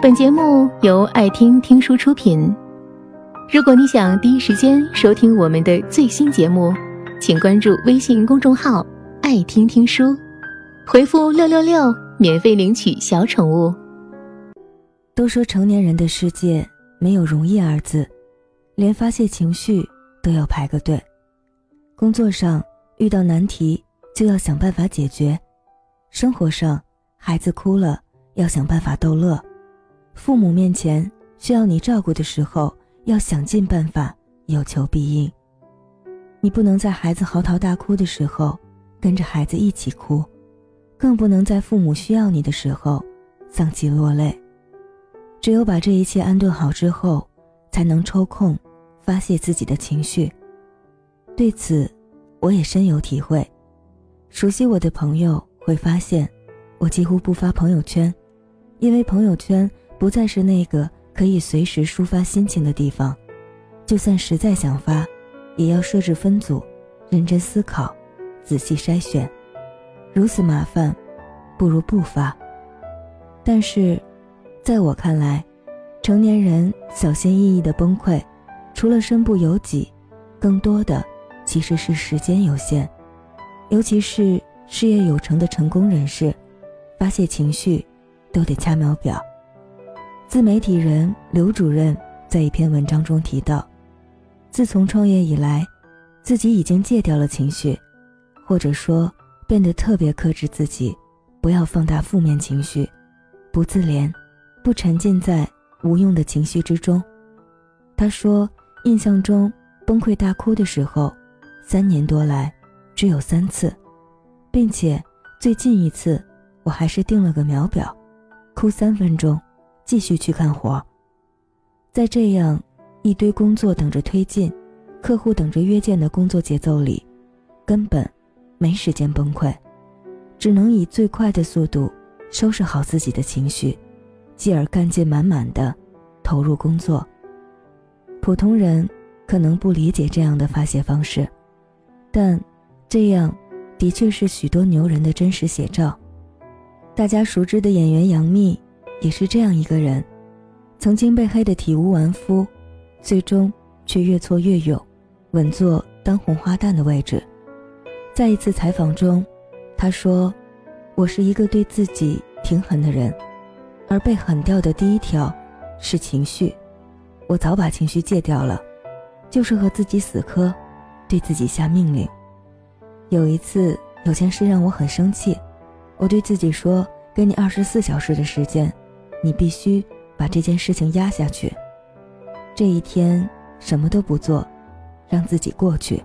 本节目由爱听听书出品。如果你想第一时间收听我们的最新节目，请关注微信公众号“爱听听书”，回复“六六六”免费领取小宠物。都说成年人的世界没有容易二字，连发泄情绪都要排个队。工作上遇到难题就要想办法解决，生活上孩子哭了要想办法逗乐。父母面前需要你照顾的时候，要想尽办法有求必应。你不能在孩子嚎啕大哭的时候跟着孩子一起哭，更不能在父母需要你的时候丧气落泪。只有把这一切安顿好之后，才能抽空发泄自己的情绪。对此，我也深有体会。熟悉我的朋友会发现，我几乎不发朋友圈，因为朋友圈。不再是那个可以随时抒发心情的地方，就算实在想发，也要设置分组，认真思考，仔细筛选。如此麻烦，不如不发。但是，在我看来，成年人小心翼翼的崩溃，除了身不由己，更多的其实是时间有限。尤其是事业有成的成功人士，发泄情绪都得掐秒表。自媒体人刘主任在一篇文章中提到，自从创业以来，自己已经戒掉了情绪，或者说变得特别克制自己，不要放大负面情绪，不自怜，不沉浸在无用的情绪之中。他说，印象中崩溃大哭的时候，三年多来只有三次，并且最近一次我还是定了个秒表，哭三分钟。继续去干活，在这样一堆工作等着推进、客户等着约见的工作节奏里，根本没时间崩溃，只能以最快的速度收拾好自己的情绪，继而干劲满满的投入工作。普通人可能不理解这样的发泄方式，但这样的确是许多牛人的真实写照。大家熟知的演员杨幂。也是这样一个人，曾经被黑得体无完肤，最终却越挫越勇，稳坐当红花旦的位置。在一次采访中，他说：“我是一个对自己挺狠的人，而被狠掉的第一条是情绪。我早把情绪戒掉了，就是和自己死磕，对自己下命令。有一次有件事让我很生气，我对自己说：给你二十四小时的时间。”你必须把这件事情压下去。这一天什么都不做，让自己过去。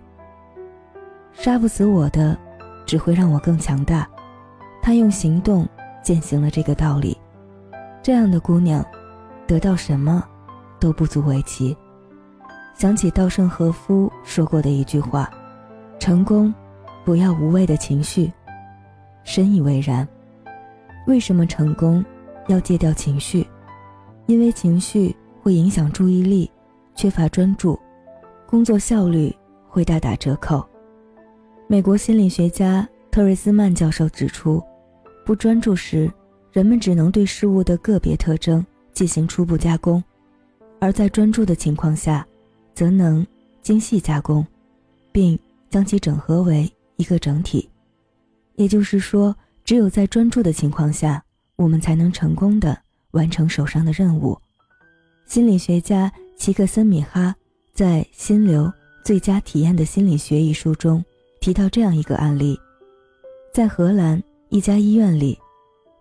杀不死我的，只会让我更强大。他用行动践行了这个道理。这样的姑娘，得到什么都不足为奇。想起稻盛和夫说过的一句话：“成功，不要无谓的情绪。”深以为然。为什么成功？要戒掉情绪，因为情绪会影响注意力，缺乏专注，工作效率会大打折扣。美国心理学家特瑞斯曼教授指出，不专注时，人们只能对事物的个别特征进行初步加工，而在专注的情况下，则能精细加工，并将其整合为一个整体。也就是说，只有在专注的情况下。我们才能成功的完成手上的任务。心理学家齐克森米哈在《心流最佳体验的心理学》一书中提到这样一个案例：在荷兰一家医院里，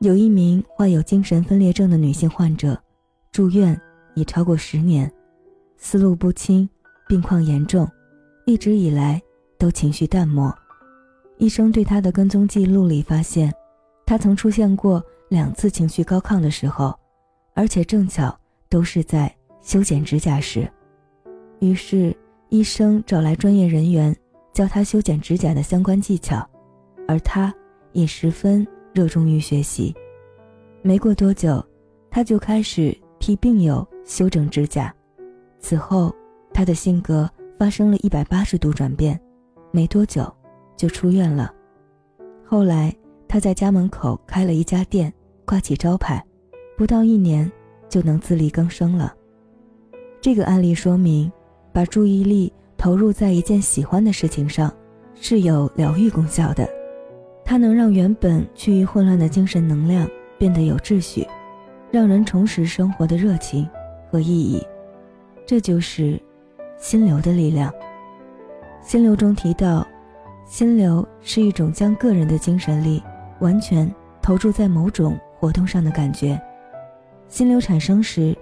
有一名患有精神分裂症的女性患者，住院已超过十年，思路不清，病况严重，一直以来都情绪淡漠。医生对她的跟踪记录里发现，她曾出现过。两次情绪高亢的时候，而且正巧都是在修剪指甲时，于是医生找来专业人员教他修剪指甲的相关技巧，而他也十分热衷于学习。没过多久，他就开始替病友修整指甲。此后，他的性格发生了一百八十度转变，没多久就出院了。后来，他在家门口开了一家店。挂起招牌，不到一年，就能自力更生了。这个案例说明，把注意力投入在一件喜欢的事情上，是有疗愈功效的。它能让原本趋于混乱的精神能量变得有秩序，让人重拾生活的热情和意义。这就是心流的力量。心流中提到，心流是一种将个人的精神力完全投注在某种活动上的感觉。心流产生时，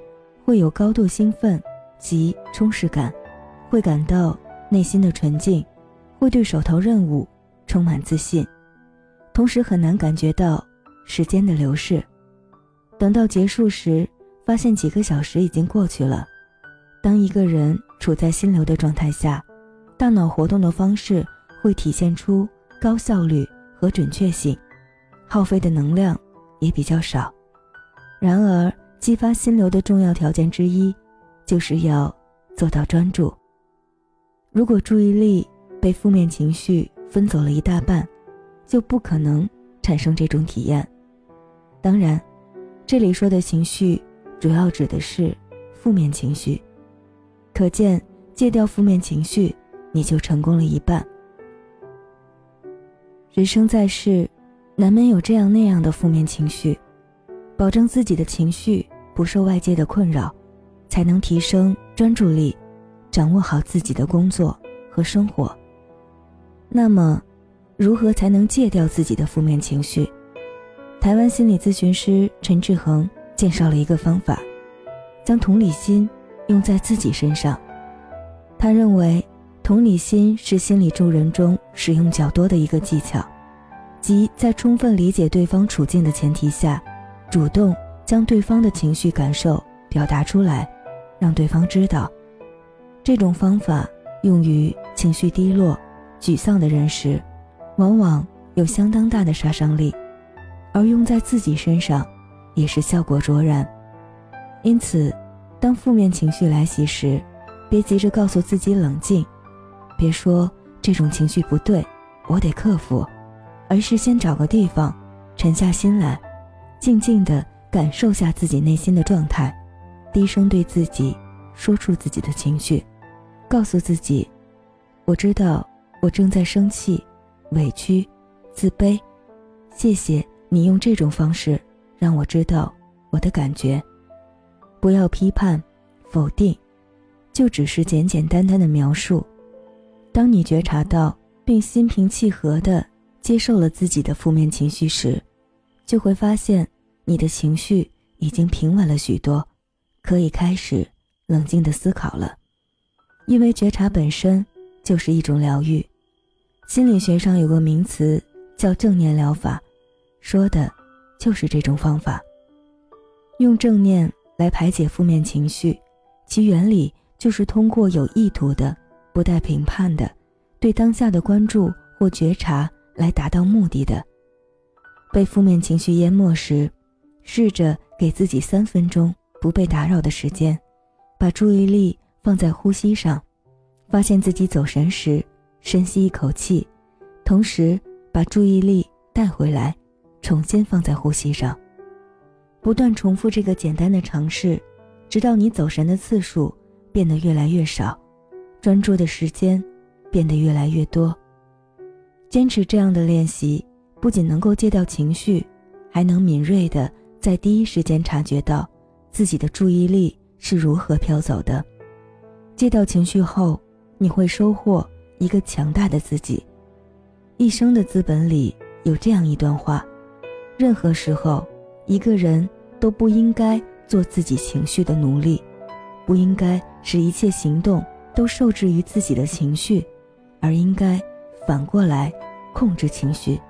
会有高度兴奋及充实感，会感到内心的纯净，会对手头任务充满自信，同时很难感觉到时间的流逝。等到结束时，发现几个小时已经过去了。当一个人处在心流的状态下，大脑活动的方式会体现出高效率和准确性，耗费的能量也比较少。然而，激发心流的重要条件之一，就是要做到专注。如果注意力被负面情绪分走了一大半，就不可能产生这种体验。当然，这里说的情绪，主要指的是负面情绪。可见，戒掉负面情绪，你就成功了一半。人生在世，难免有这样那样的负面情绪。保证自己的情绪不受外界的困扰，才能提升专注力，掌握好自己的工作和生活。那么，如何才能戒掉自己的负面情绪？台湾心理咨询师陈志恒介绍了一个方法，将同理心用在自己身上。他认为，同理心是心理助人中使用较多的一个技巧，即在充分理解对方处境的前提下。主动将对方的情绪感受表达出来，让对方知道。这种方法用于情绪低落、沮丧的人时，往往有相当大的杀伤力；而用在自己身上，也是效果卓然。因此，当负面情绪来袭时，别急着告诉自己冷静，别说这种情绪不对，我得克服，而是先找个地方，沉下心来。静静地感受下自己内心的状态，低声对自己说出自己的情绪，告诉自己：“我知道我正在生气、委屈、自卑。谢谢你用这种方式让我知道我的感觉。不要批判、否定，就只是简简单单的描述。当你觉察到并心平气和的接受了自己的负面情绪时。”就会发现，你的情绪已经平稳了许多，可以开始冷静的思考了。因为觉察本身就是一种疗愈。心理学上有个名词叫正念疗法，说的就是这种方法。用正念来排解负面情绪，其原理就是通过有意图的、不带评判的，对当下的关注或觉察来达到目的的。被负面情绪淹没时，试着给自己三分钟不被打扰的时间，把注意力放在呼吸上，发现自己走神时，深吸一口气，同时把注意力带回来，重新放在呼吸上，不断重复这个简单的尝试，直到你走神的次数变得越来越少，专注的时间变得越来越多。坚持这样的练习。不仅能够戒掉情绪，还能敏锐的在第一时间察觉到自己的注意力是如何飘走的。戒掉情绪后，你会收获一个强大的自己。一生的资本里有这样一段话：任何时候，一个人都不应该做自己情绪的奴隶，不应该使一切行动都受制于自己的情绪，而应该反过来控制情绪。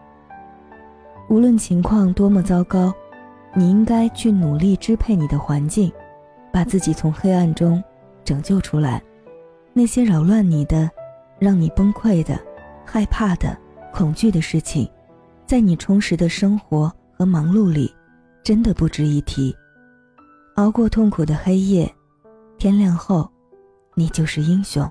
无论情况多么糟糕，你应该去努力支配你的环境，把自己从黑暗中拯救出来。那些扰乱你的、让你崩溃的、害怕的、恐惧的事情，在你充实的生活和忙碌里，真的不值一提。熬过痛苦的黑夜，天亮后，你就是英雄。